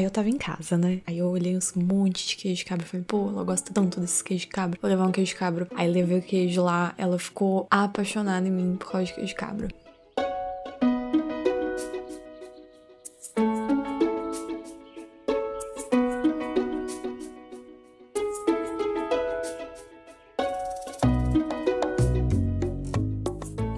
Aí eu tava em casa, né? Aí eu olhei uns monte de queijo de cabra e falei, pô, ela gosta tanto desse queijo de cabra. Vou levar um queijo de cabra. Aí levei o queijo lá, ela ficou apaixonada em mim por causa de queijo de cabra.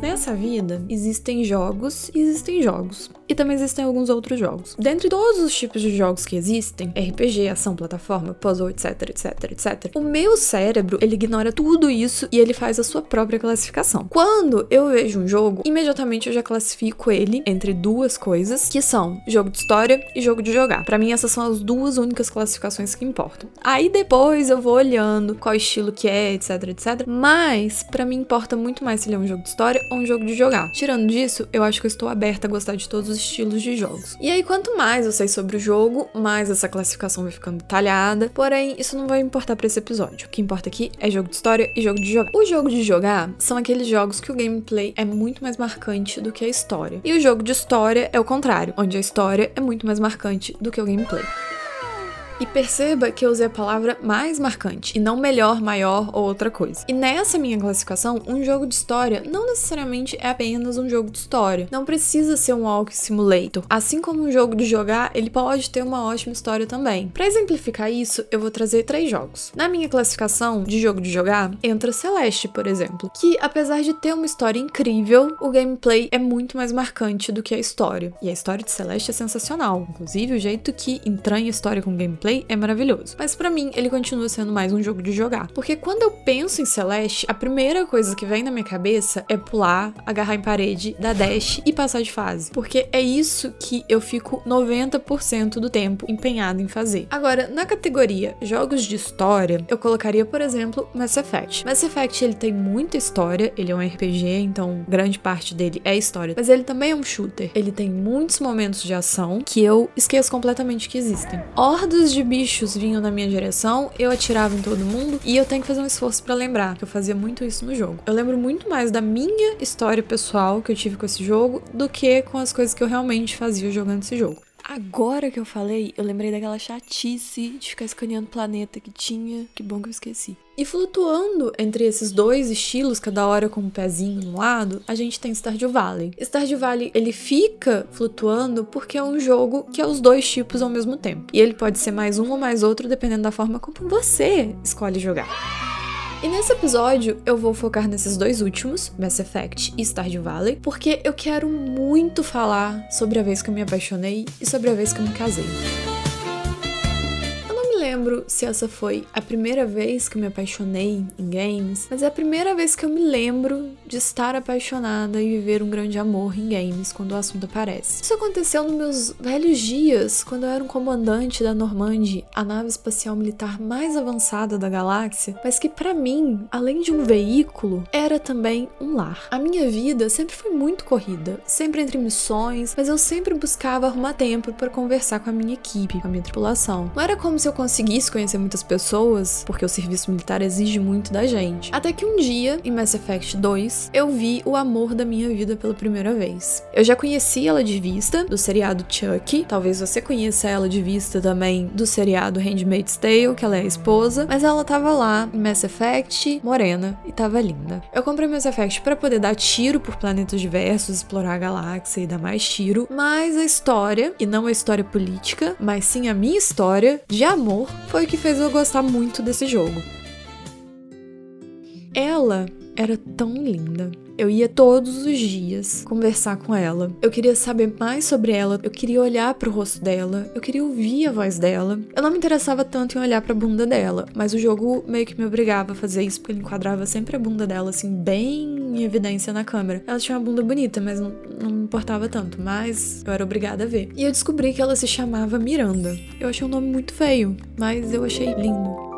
Nessa vida, existem jogos e existem jogos. E também existem alguns outros jogos. Dentre todos os tipos de jogos que existem, RPG, ação, plataforma, puzzle, etc, etc, etc, o meu cérebro, ele ignora tudo isso e ele faz a sua própria classificação. Quando eu vejo um jogo, imediatamente eu já classifico ele entre duas coisas, que são jogo de história e jogo de jogar. Para mim, essas são as duas únicas classificações que importam. Aí depois eu vou olhando qual estilo que é, etc, etc. Mas, para mim, importa muito mais se ele é um jogo de história ou um jogo de jogar. Tirando disso, eu acho que eu estou aberta a gostar de todos os estilos de jogos. E aí, quanto mais eu sei sobre o jogo, mais essa classificação vai ficando detalhada. Porém, isso não vai importar para esse episódio. O que importa aqui é jogo de história e jogo de jogar. O jogo de jogar são aqueles jogos que o gameplay é muito mais marcante do que a história. E o jogo de história é o contrário, onde a história é muito mais marcante do que o gameplay. E perceba que eu usei a palavra mais marcante e não melhor, maior ou outra coisa. E nessa minha classificação, um jogo de história não necessariamente é apenas um jogo de história. Não precisa ser um walk simulator. Assim como um jogo de jogar, ele pode ter uma ótima história também. Para exemplificar isso, eu vou trazer três jogos. Na minha classificação de jogo de jogar, entra Celeste, por exemplo, que apesar de ter uma história incrível, o gameplay é muito mais marcante do que a história. E a história de Celeste é sensacional, inclusive o jeito que entranha a história com gameplay é maravilhoso. Mas para mim, ele continua sendo mais um jogo de jogar. Porque quando eu penso em Celeste, a primeira coisa que vem na minha cabeça é pular, agarrar em parede, dar dash e passar de fase. Porque é isso que eu fico 90% do tempo empenhado em fazer. Agora, na categoria jogos de história, eu colocaria, por exemplo, Mass Effect. Mass Effect ele tem muita história, ele é um RPG, então grande parte dele é história, mas ele também é um shooter. Ele tem muitos momentos de ação que eu esqueço completamente que existem. Hordas de bichos vinham na minha direção, eu atirava em todo mundo e eu tenho que fazer um esforço para lembrar, que eu fazia muito isso no jogo. Eu lembro muito mais da minha história pessoal que eu tive com esse jogo do que com as coisas que eu realmente fazia jogando esse jogo. Agora que eu falei, eu lembrei daquela chatice de ficar escaneando planeta que tinha. Que bom que eu esqueci. E flutuando entre esses dois estilos, cada hora com um pezinho no lado, a gente tem Stardew Valley. Stardew Valley, ele fica flutuando porque é um jogo que é os dois tipos ao mesmo tempo. E ele pode ser mais um ou mais outro dependendo da forma como você escolhe jogar. E nesse episódio eu vou focar nesses dois últimos, Mass Effect e Stardew Valley, porque eu quero muito falar sobre a vez que eu me apaixonei e sobre a vez que eu me casei. Lembro se essa foi a primeira vez que eu me apaixonei em games, mas é a primeira vez que eu me lembro de estar apaixonada e viver um grande amor em games quando o assunto aparece. Isso aconteceu nos meus velhos dias, quando eu era um comandante da Normandy, a nave espacial militar mais avançada da galáxia, mas que para mim, além de um veículo, era também um lar. A minha vida sempre foi muito corrida, sempre entre missões, mas eu sempre buscava arrumar tempo para conversar com a minha equipe, com a minha tripulação. Não era como se eu conseguisse conhecer muitas pessoas, porque o serviço militar exige muito da gente. Até que um dia, em Mass Effect 2, eu vi o amor da minha vida pela primeira vez. Eu já conheci ela de vista, do seriado Chuck, talvez você conheça ela de vista também do seriado Handmaid's Tale, que ela é a esposa, mas ela tava lá em Mass Effect, morena, e tava linda. Eu comprei Mass Effect para poder dar tiro por planetas diversos, explorar a galáxia e dar mais tiro, mas a história, e não a história política, mas sim a minha história de amor amor foi o que fez eu gostar muito desse jogo. Ela era tão linda. Eu ia todos os dias conversar com ela. Eu queria saber mais sobre ela, eu queria olhar para o rosto dela, eu queria ouvir a voz dela. Eu não me interessava tanto em olhar para a bunda dela, mas o jogo meio que me obrigava a fazer isso porque ele enquadrava sempre a bunda dela assim bem em evidência na câmera. Ela tinha uma bunda bonita, mas não, não me importava tanto, mas eu era obrigada a ver. E eu descobri que ela se chamava Miranda. Eu achei um nome muito feio, mas eu achei lindo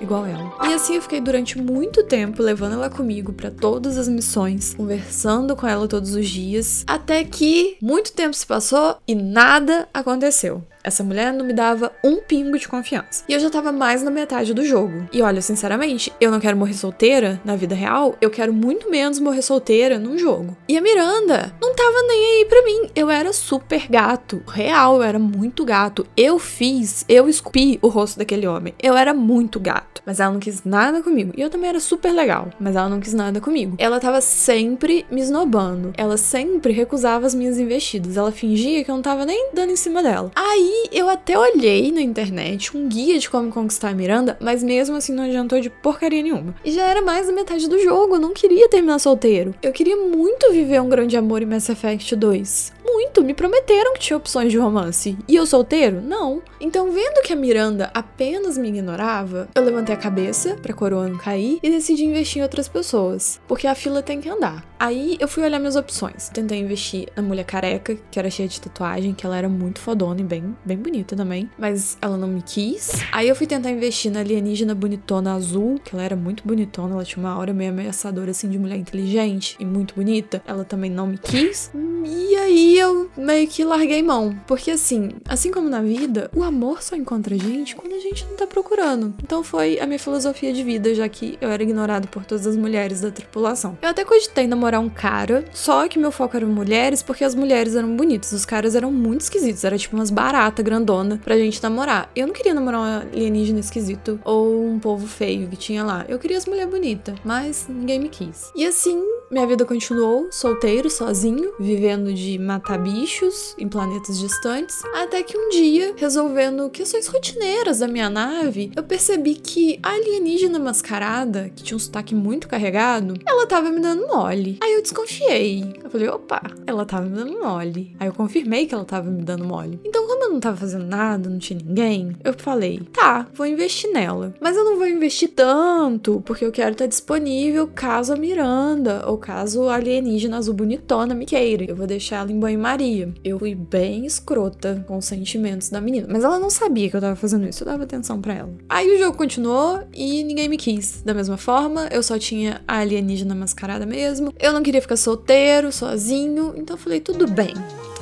igual ela. E assim eu fiquei durante muito tempo levando ela comigo para todas as missões, conversando com ela todos os dias, até que muito tempo se passou e nada aconteceu. Essa mulher não me dava um pingo de confiança. E eu já tava mais na metade do jogo. E olha, sinceramente, eu não quero morrer solteira na vida real, eu quero muito menos morrer solteira num jogo. E a Miranda não tava nem aí pra mim. Eu era super gato. Real, eu era muito gato. Eu fiz, eu esculpi o rosto daquele homem. Eu era muito gato. Mas ela não quis nada comigo. E eu também era super legal. Mas ela não quis nada comigo. Ela tava sempre me esnobando. Ela sempre recusava as minhas investidas. Ela fingia que eu não tava nem dando em cima dela. Aí eu até olhei na internet um guia de como conquistar a Miranda, mas mesmo assim não adiantou de porcaria nenhuma. E já era mais da metade do jogo. Eu não queria terminar solteiro. Eu queria muito viver um grande amor em Mass Effect 2 muito. Me prometeram que tinha opções de romance. E eu solteiro? Não. Então, vendo que a Miranda apenas me ignorava, eu levantei a cabeça pra coroa não cair e decidi investir em outras pessoas. Porque a fila tem que andar. Aí eu fui olhar minhas opções. Tentei investir na mulher careca, que era cheia de tatuagem, que ela era muito fodona e bem, bem bonita também. Mas ela não me quis. Aí eu fui tentar investir na alienígena bonitona azul, que ela era muito bonitona, ela tinha uma aura meio ameaçadora assim de mulher inteligente e muito bonita. Ela também não me quis. E aí eu meio que larguei mão. Porque assim, assim como na vida, o amor só encontra a gente quando a gente não tá procurando. Então foi a minha filosofia de vida, já que eu era ignorado por todas as mulheres da tripulação. Eu até cogitei namorar um cara, só que meu foco era mulheres porque as mulheres eram bonitas. Os caras eram muito esquisitos, era tipo umas baratas grandona pra gente namorar. Eu não queria namorar um alienígena esquisito ou um povo feio que tinha lá. Eu queria as mulheres bonitas, mas ninguém me quis. E assim, minha vida continuou solteiro, sozinho, vivendo de matar bichos em planetas distantes, até que um dia, resolvendo questões rotineiras da minha nave, eu percebi que a alienígena mascarada, que tinha um sotaque muito carregado, ela tava me dando mole. Aí eu desconfiei. Eu falei, opa, ela tava me dando mole. Aí eu confirmei que ela tava me dando mole. Então, como eu não tava fazendo nada, não tinha ninguém, eu falei, tá, vou investir nela. Mas eu não vou investir tanto, porque eu quero estar disponível caso a Miranda ou caso a alienígena azul bonitona me queira. Eu vou deixar ela em banho-maria. Eu fui bem escrota com os sentimentos da menina. Mas ela não sabia que eu tava fazendo isso, eu dava atenção para ela. Aí o jogo continuou e ninguém me quis. Da mesma forma, eu só tinha a alienígena mascarada mesmo. Eu não queria ficar solteiro, sozinho, então eu falei, tudo bem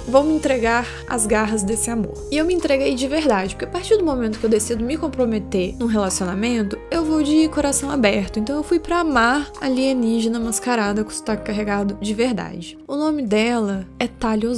vou me entregar às garras desse amor. E eu me entreguei de verdade, porque a partir do momento que eu decido me comprometer num relacionamento, eu vou de coração aberto. Então eu fui para amar alienígena mascarada com sotaque carregado de verdade. O nome dela é Talia.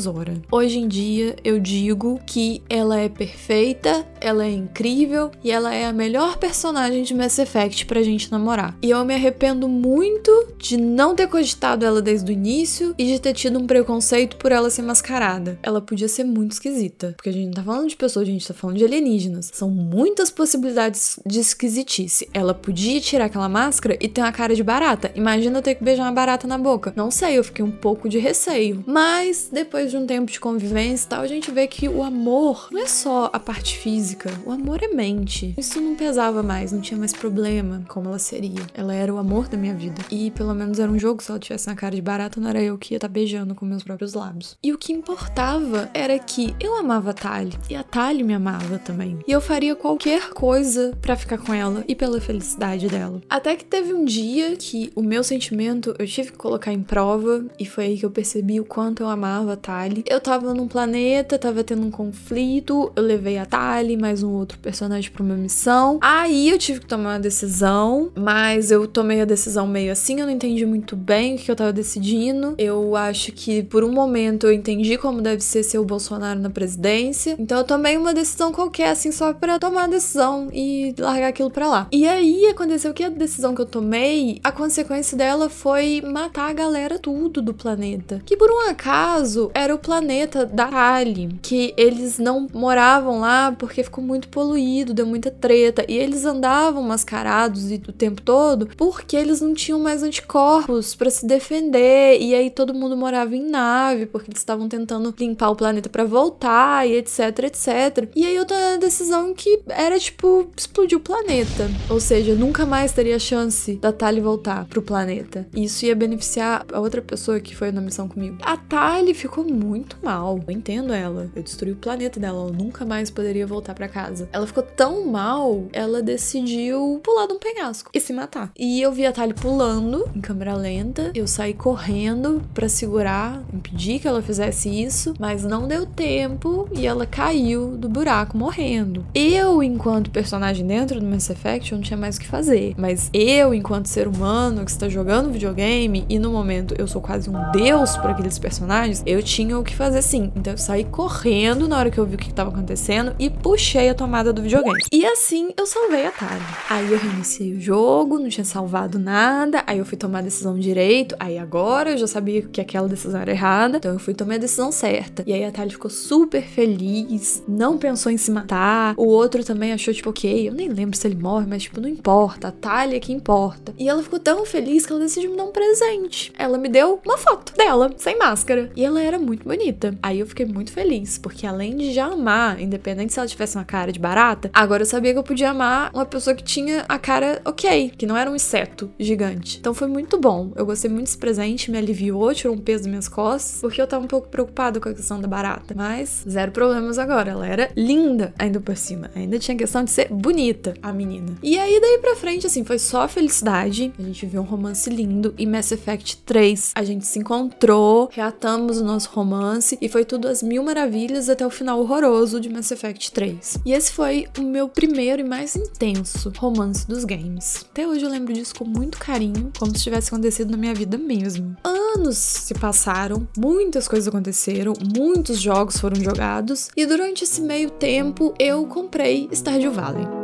Hoje em dia eu digo que ela é perfeita, ela é incrível e ela é a melhor personagem de Mass Effect pra gente namorar. E eu me arrependo muito de não ter cogitado ela desde o início e de ter tido um preconceito por ela ser mascarada ela podia ser muito esquisita. Porque a gente não tá falando de pessoas, a gente tá falando de alienígenas. São muitas possibilidades de esquisitice. Ela podia tirar aquela máscara e ter uma cara de barata. Imagina eu ter que beijar uma barata na boca. Não sei, eu fiquei um pouco de receio. Mas depois de um tempo de convivência e tal, a gente vê que o amor não é só a parte física. O amor é mente. Isso não pesava mais, não tinha mais problema como ela seria. Ela era o amor da minha vida. E pelo menos era um jogo, se ela tivesse uma cara de barata, não era eu que ia estar tá beijando com meus próprios lábios. E o que importa importava era que eu amava a Tali e a Tali me amava também. E eu faria qualquer coisa para ficar com ela e pela felicidade dela. Até que teve um dia que o meu sentimento eu tive que colocar em prova e foi aí que eu percebi o quanto eu amava a Tali. Eu tava num planeta, tava tendo um conflito, eu levei a Tali mais um outro personagem para uma missão. Aí eu tive que tomar uma decisão, mas eu tomei a decisão meio assim, eu não entendi muito bem o que eu tava decidindo. Eu acho que por um momento eu entendi como como deve ser ser o Bolsonaro na presidência. Então eu tomei uma decisão qualquer, assim, só para tomar a decisão e largar aquilo pra lá. E aí aconteceu que a decisão que eu tomei, a consequência dela foi matar a galera tudo do planeta. Que por um acaso era o planeta da Ali, que eles não moravam lá porque ficou muito poluído, deu muita treta. E eles andavam mascarados o tempo todo porque eles não tinham mais anticorpos para se defender. E aí todo mundo morava em nave porque eles estavam tentando limpar o planeta para voltar e etc, etc. E aí eu tomei a decisão que era tipo explodir o planeta. Ou seja, nunca mais teria chance da Tali voltar pro planeta. Isso ia beneficiar a outra pessoa que foi na missão comigo. A Tali ficou muito mal. Eu entendo ela. Eu destruí o planeta dela. Ela nunca mais poderia voltar para casa. Ela ficou tão mal, ela decidiu pular de um penhasco e se matar. E eu vi a Tali pulando em câmera lenta. Eu saí correndo para segurar, impedir que ela fizesse isso isso, mas não deu tempo e ela caiu do buraco morrendo. Eu, enquanto personagem dentro do Mass Effect, eu não tinha mais o que fazer. Mas eu, enquanto ser humano que está jogando videogame e no momento eu sou quase um deus para aqueles personagens, eu tinha o que fazer sim. Então eu saí correndo na hora que eu vi o que estava acontecendo e puxei a tomada do videogame. E assim eu salvei a Tali. Aí eu reiniciei o jogo, não tinha salvado nada, aí eu fui tomar a decisão direito, aí agora eu já sabia que aquela decisão era errada, então eu fui tomar a decisão certa. E aí a Tali ficou super feliz, não pensou em se matar. O outro também achou, tipo, ok, eu nem lembro se ele morre, mas tipo, não importa, a Tali é que importa. E ela ficou tão feliz que ela decidiu me dar um presente. Ela me deu uma foto dela, sem máscara. E ela era muito bonita. Aí eu fiquei muito feliz, porque além de já amar, independente se ela tivesse uma cara de barata, agora eu sabia que eu podia amar uma pessoa que tinha a cara ok, que não era um inseto gigante. Então foi muito bom. Eu gostei muito desse presente, me aliviou, tirou um peso das minhas costas, porque eu tava um pouco preocupada com a questão da barata. Mas zero problemas agora. Ela era linda ainda por cima. Ainda tinha questão de ser bonita, a menina. E aí daí pra frente, assim, foi só felicidade. A gente viu um romance lindo. E Mass Effect 3, a gente se encontrou, reatamos o nosso romance e foi tudo às mil maravilhas até o final horroroso de Mass Effect 3. E esse foi o meu primeiro e mais intenso romance dos games. Até hoje eu lembro disso com muito carinho, como se tivesse acontecido na minha vida mesmo. Anos se passaram, muitas coisas aconteceram, muitos jogos foram jogados e durante esse meio tempo eu comprei Stardew Valley.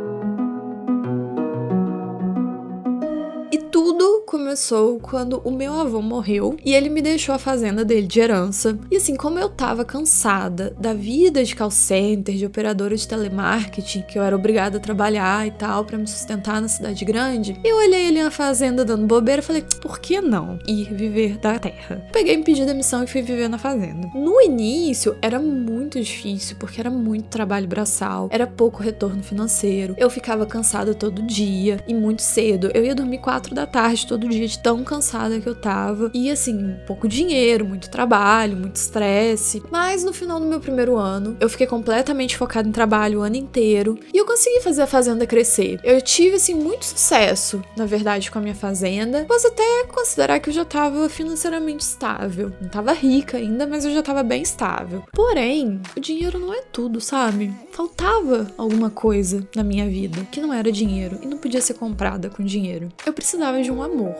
Tudo começou quando o meu avô morreu e ele me deixou a fazenda dele de herança. E assim, como eu tava cansada da vida de call center, de operadora de telemarketing, que eu era obrigada a trabalhar e tal para me sustentar na cidade grande, eu olhei ele na fazenda dando bobeira e falei, por que não ir viver da terra? Peguei, me pedi demissão e fui viver na fazenda. No início era muito difícil porque era muito trabalho braçal, era pouco retorno financeiro, eu ficava cansada todo dia e muito cedo. Eu ia dormir quatro da tarde todo dia de tão cansada que eu tava. E assim, pouco dinheiro, muito trabalho, muito estresse. Mas no final do meu primeiro ano, eu fiquei completamente focada em trabalho o ano inteiro e eu consegui fazer a fazenda crescer. Eu tive assim muito sucesso, na verdade, com a minha fazenda. Posso até considerar que eu já tava financeiramente estável. Não tava rica ainda, mas eu já tava bem estável. Porém, o dinheiro não é tudo, sabe? Faltava alguma coisa na minha vida que não era dinheiro e não podia ser comprada com dinheiro. Eu precisava de um amor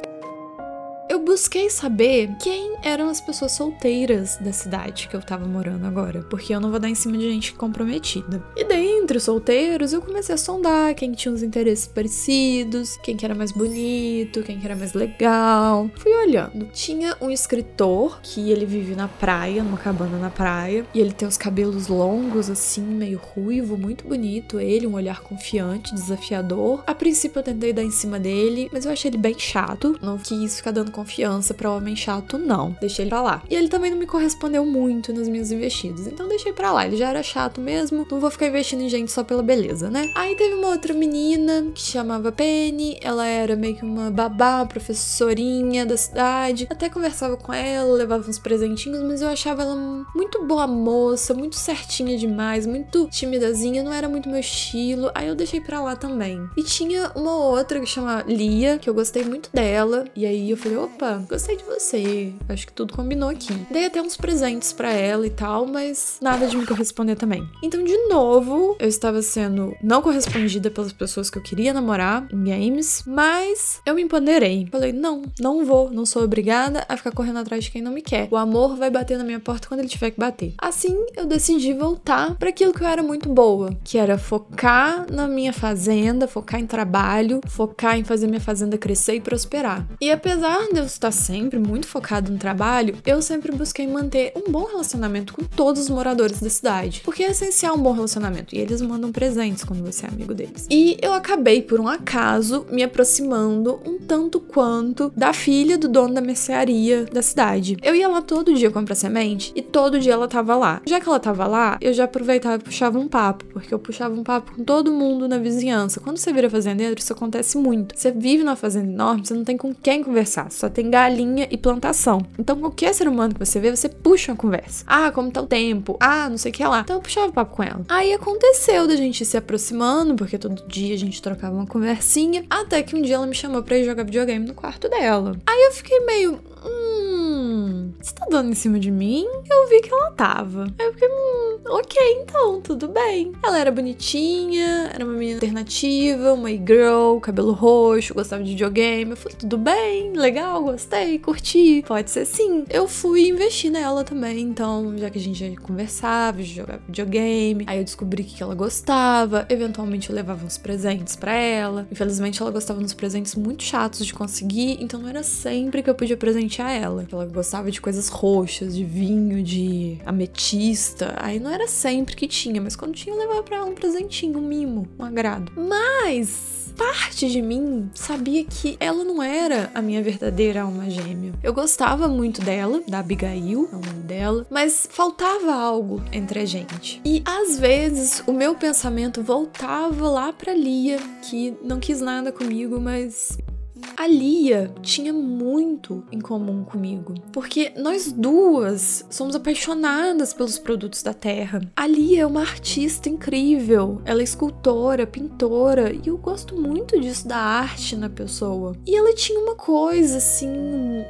eu busquei saber quem eram as pessoas solteiras da cidade que eu tava morando agora, porque eu não vou dar em cima de gente comprometida. E dentre os solteiros, eu comecei a sondar quem tinha uns interesses parecidos, quem que era mais bonito, quem que era mais legal. Fui olhando. Tinha um escritor que ele vive na praia, numa cabana na praia, e ele tem os cabelos longos assim, meio ruivo, muito bonito. Ele, um olhar confiante, desafiador. A princípio eu tentei dar em cima dele, mas eu achei ele bem chato. Não quis ficar dando confiança para homem chato, não. Deixei ele pra lá. E ele também não me correspondeu muito nas minhas investidas, então deixei pra lá. Ele já era chato mesmo, não vou ficar investindo em gente só pela beleza, né? Aí teve uma outra menina que chamava Penny, ela era meio que uma babá, professorinha da cidade. Até conversava com ela, levava uns presentinhos, mas eu achava ela muito boa moça, muito certinha demais, muito timidazinha, não era muito meu estilo. Aí eu deixei pra lá também. E tinha uma outra que chama Lia, que eu gostei muito dela, e aí eu falei, opa, gostei de você. Acho que tudo combinou aqui. Dei até uns presentes para ela e tal, mas nada de me corresponder também. Então, de novo, eu estava sendo não correspondida pelas pessoas que eu queria namorar em games, mas eu me empoderei. Falei, não, não vou, não sou obrigada a ficar correndo atrás de quem não me quer. O amor vai bater na minha porta quando ele tiver que bater. Assim, eu decidi voltar para aquilo que eu era muito boa, que era focar na minha fazenda, focar em trabalho, focar em fazer minha fazenda crescer e prosperar. E apesar eu estar sempre muito focado no trabalho, eu sempre busquei manter um bom relacionamento com todos os moradores da cidade. Porque é essencial um bom relacionamento. E eles mandam presentes quando você é amigo deles. E eu acabei, por um acaso, me aproximando um tanto quanto da filha do dono da mercearia da cidade. Eu ia lá todo dia comprar semente e todo dia ela tava lá. Já que ela tava lá, eu já aproveitava e puxava um papo, porque eu puxava um papo com todo mundo na vizinhança. Quando você vira fazendeiro, isso acontece muito. Você vive numa fazenda enorme, você não tem com quem conversar só tem galinha e plantação. Então, qualquer ser humano que você vê, você puxa uma conversa. Ah, como tá o tempo? Ah, não sei o que lá. Então, eu puxava papo com ela. Aí aconteceu da gente se aproximando, porque todo dia a gente trocava uma conversinha, até que um dia ela me chamou pra ir jogar videogame no quarto dela. Aí eu fiquei meio. Hum. Você tá dando em cima de mim, eu vi que ela tava. Aí eu fiquei, hum, ok, então, tudo bem. Ela era bonitinha, era uma menina alternativa, uma e-girl, cabelo roxo, gostava de videogame. Eu falei, tudo bem, legal, gostei, curti, pode ser sim. Eu fui investir nela também, então, já que a gente já conversava, jogava videogame, aí eu descobri que ela gostava, eventualmente eu levava uns presentes para ela. Infelizmente, ela gostava uns presentes muito chatos de conseguir, então não era sempre que eu podia presentear ela. Ela gostava de coisas roxas, de vinho, de ametista. Aí não era sempre que tinha, mas quando tinha, eu levava pra ela um presentinho, um mimo, um agrado. Mas parte de mim sabia que ela não era a minha verdadeira alma gêmea. Eu gostava muito dela, da Abigail, é o nome dela, mas faltava algo entre a gente. E às vezes o meu pensamento voltava lá para Lia, que não quis nada comigo, mas a Lia tinha muito em comum comigo, porque nós duas somos apaixonadas pelos produtos da terra. A Lia é uma artista incrível, ela é escultora, pintora, e eu gosto muito disso da arte na pessoa. E ela tinha uma coisa assim,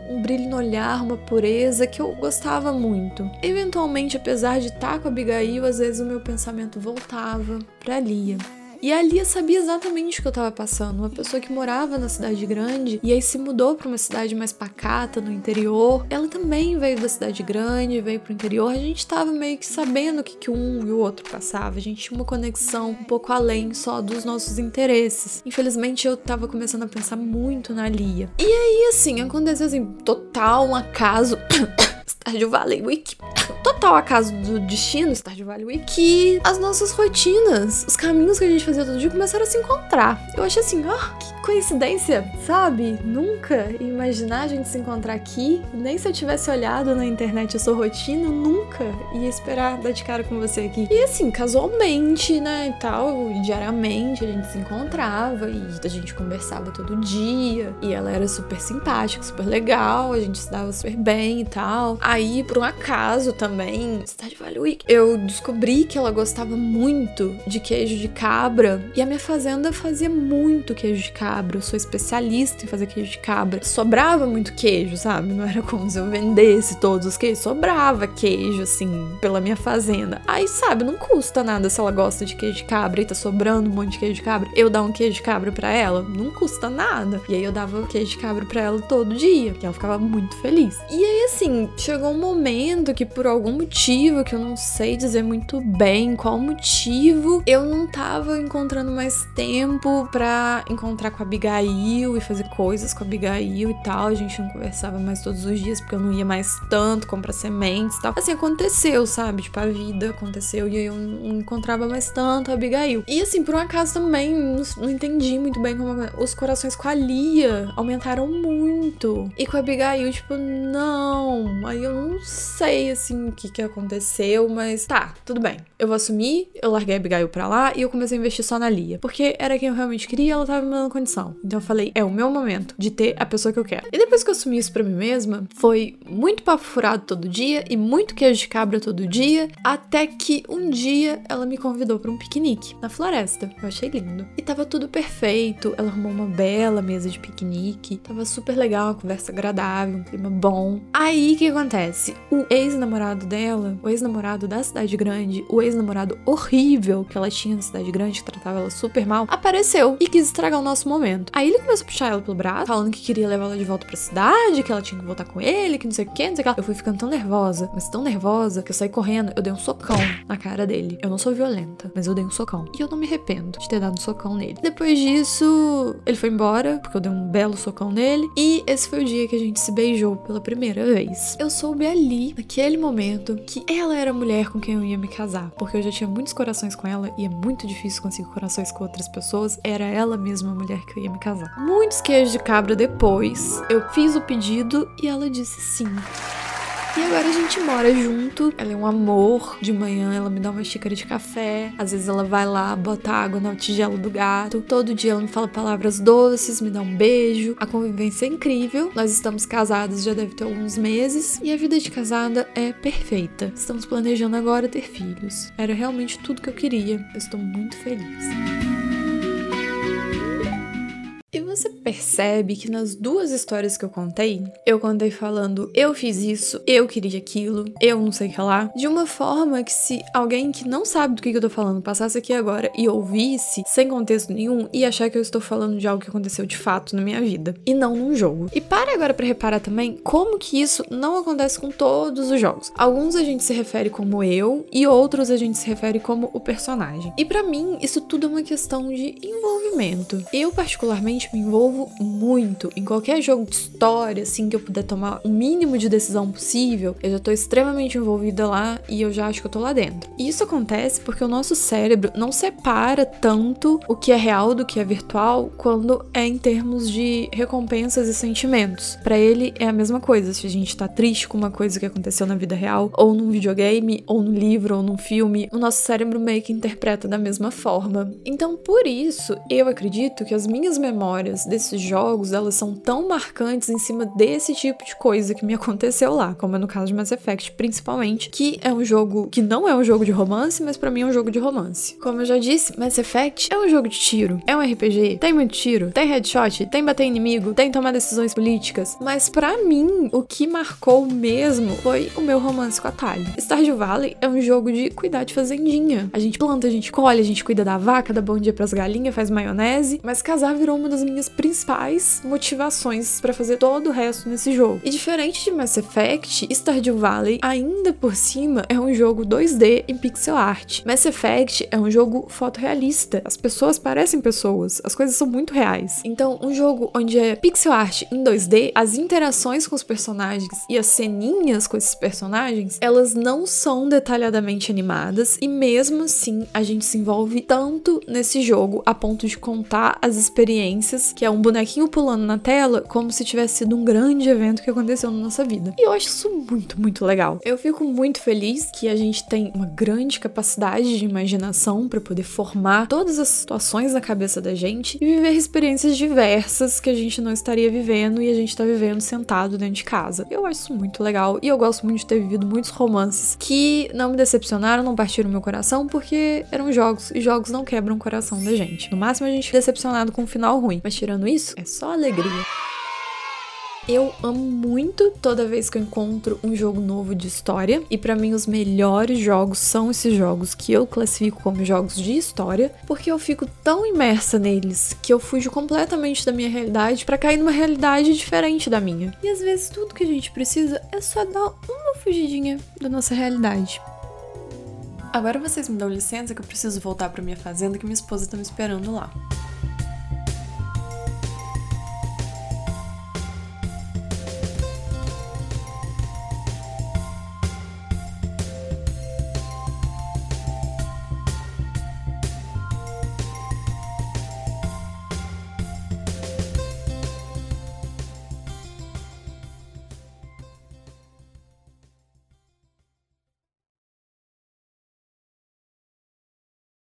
um brilho no olhar, uma pureza que eu gostava muito. Eventualmente, apesar de estar com a Abigail, às vezes o meu pensamento voltava para Lia. E a Lia sabia exatamente o que eu tava passando. Uma pessoa que morava na cidade grande e aí se mudou para uma cidade mais pacata, no interior. Ela também veio da cidade grande, veio pro interior. A gente tava meio que sabendo o que, que um e o outro passava. A gente tinha uma conexão um pouco além só dos nossos interesses. Infelizmente, eu tava começando a pensar muito na Lia. E aí, assim, aconteceu assim, total um acaso. Stardew Valley Week. Total acaso do destino, Stardew Valley Week, que as nossas rotinas, os caminhos que a gente fazia todo dia começaram a se encontrar. Eu achei assim, ó, oh, que coincidência, sabe? Nunca imaginar a gente se encontrar aqui. Nem se eu tivesse olhado na internet a sua rotina, nunca ia esperar dar de cara com você aqui. E assim, casualmente, né, e tal, diariamente a gente se encontrava e a gente conversava todo dia. E ela era super simpática, super legal, a gente se dava super bem e tal. Aí, por um acaso também, Cidade Valley Week, eu descobri que ela gostava muito de queijo de cabra e a minha fazenda fazia muito queijo de cabra cabra, eu sou especialista em fazer queijo de cabra. Sobrava muito queijo, sabe? Não era como se eu vendesse todos os queijos, sobrava queijo, assim, pela minha fazenda. Aí, sabe, não custa nada se ela gosta de queijo de cabra e tá sobrando um monte de queijo de cabra, eu dar um queijo de cabra para ela, não custa nada. E aí eu dava queijo de cabra para ela todo dia, e ela ficava muito feliz. E aí, assim, chegou um momento que por algum motivo, que eu não sei dizer muito bem qual motivo, eu não tava encontrando mais tempo para encontrar com a Abigail e fazer coisas com a Abigail e tal. A gente não conversava mais todos os dias porque eu não ia mais tanto comprar sementes e tal. Assim, aconteceu, sabe? Tipo, a vida aconteceu e eu não encontrava mais tanto a Abigail. E assim, por um acaso também, não, entendi muito bem como os corações com a Lia aumentaram muito. E com a Abigail, tipo, não. Aí eu não sei, assim, o que que aconteceu, mas tá, tudo bem. Eu vou assumir, eu larguei a Abigail pra lá e eu comecei a investir só na Lia. Porque era quem eu realmente queria, ela tava me dando condição então eu falei, é o meu momento de ter a pessoa que eu quero. E depois que eu assumi isso pra mim mesma, foi muito papo furado todo dia e muito queijo de cabra todo dia, até que um dia ela me convidou para um piquenique na floresta. Eu achei lindo. E tava tudo perfeito. Ela arrumou uma bela mesa de piquenique. Tava super legal, uma conversa agradável, um clima bom. Aí o que acontece? O ex-namorado dela, o ex-namorado da cidade grande, o ex-namorado horrível que ela tinha na cidade grande, que tratava ela super mal, apareceu e quis estragar o nosso momento momento. Aí ele começou a puxar ela pelo braço, falando que queria levar ela de volta pra cidade, que ela tinha que voltar com ele, que não sei o que, não sei o que. Eu fui ficando tão nervosa, mas tão nervosa, que eu saí correndo, eu dei um socão na cara dele. Eu não sou violenta, mas eu dei um socão. E eu não me arrependo de ter dado um socão nele. Depois disso, ele foi embora, porque eu dei um belo socão nele. E esse foi o dia que a gente se beijou pela primeira vez. Eu soube ali, naquele momento, que ela era a mulher com quem eu ia me casar. Porque eu já tinha muitos corações com ela e é muito difícil conseguir corações com outras pessoas. Era ela mesma a mulher que eu ia me casar. Muitos queijos de cabra depois, eu fiz o pedido e ela disse sim. E agora a gente mora junto. Ela é um amor. De manhã ela me dá uma xícara de café. Às vezes ela vai lá, bota água no tigelo do gato. Todo dia ela me fala palavras doces, me dá um beijo. A convivência é incrível. Nós estamos casados já deve ter alguns meses. E a vida de casada é perfeita. Estamos planejando agora ter filhos. Era realmente tudo que eu queria. Eu estou muito feliz. Você percebe que nas duas histórias que eu contei, eu contei falando eu fiz isso, eu queria aquilo, eu não sei o que lá, de uma forma que se alguém que não sabe do que eu tô falando passasse aqui agora e ouvisse, sem contexto nenhum, ia achar que eu estou falando de algo que aconteceu de fato na minha vida e não num jogo. E pare agora para reparar também como que isso não acontece com todos os jogos. Alguns a gente se refere como eu e outros a gente se refere como o personagem. E para mim, isso tudo é uma questão de envolvimento. Eu particularmente me envolvo muito em qualquer jogo de história, assim que eu puder tomar o mínimo de decisão possível, eu já tô extremamente envolvida lá e eu já acho que eu tô lá dentro. E isso acontece porque o nosso cérebro não separa tanto o que é real do que é virtual quando é em termos de recompensas e sentimentos. Para ele é a mesma coisa se a gente tá triste com uma coisa que aconteceu na vida real, ou num videogame, ou num livro, ou num filme, o nosso cérebro meio que interpreta da mesma forma. Então, por isso, eu acredito que as minhas memórias desses jogos, elas são tão marcantes em cima desse tipo de coisa que me aconteceu lá, como é no caso de Mass Effect, principalmente, que é um jogo que não é um jogo de romance, mas para mim é um jogo de romance. Como eu já disse, Mass Effect é um jogo de tiro, é um RPG, tem muito tiro, tem headshot, tem bater inimigo, tem tomar decisões políticas, mas para mim, o que marcou mesmo foi o meu romance com a Tali. Stardew Valley é um jogo de cuidar de fazendinha. A gente planta, a gente colhe, a gente cuida da vaca, dá bom dia pras galinhas, faz maionese, mas casar virou uma das minhas principais motivações para fazer todo o resto nesse jogo. E diferente de Mass Effect, Stardew Valley ainda por cima é um jogo 2D em pixel art. Mass Effect é um jogo fotorrealista. As pessoas parecem pessoas, as coisas são muito reais. Então, um jogo onde é pixel art em 2D, as interações com os personagens e as ceninhas com esses personagens, elas não são detalhadamente animadas e mesmo assim a gente se envolve tanto nesse jogo a ponto de contar as experiências, que é um bonequinho pulando na tela, como se tivesse sido um grande evento que aconteceu na nossa vida. E eu acho isso muito, muito legal. Eu fico muito feliz que a gente tem uma grande capacidade de imaginação para poder formar todas as situações na cabeça da gente e viver experiências diversas que a gente não estaria vivendo e a gente tá vivendo sentado dentro de casa. Eu acho isso muito legal e eu gosto muito de ter vivido muitos romances que não me decepcionaram, não partiram meu coração porque eram jogos e jogos não quebram o coração da gente. No máximo a gente fica decepcionado com um final ruim, mas tirando isso, é só alegria. Eu amo muito toda vez que eu encontro um jogo novo de história, e para mim os melhores jogos são esses jogos que eu classifico como jogos de história, porque eu fico tão imersa neles que eu fujo completamente da minha realidade para cair numa realidade diferente da minha. E às vezes tudo que a gente precisa é só dar uma fugidinha da nossa realidade. Agora vocês me dão licença que eu preciso voltar para minha fazenda que minha esposa tá me esperando lá.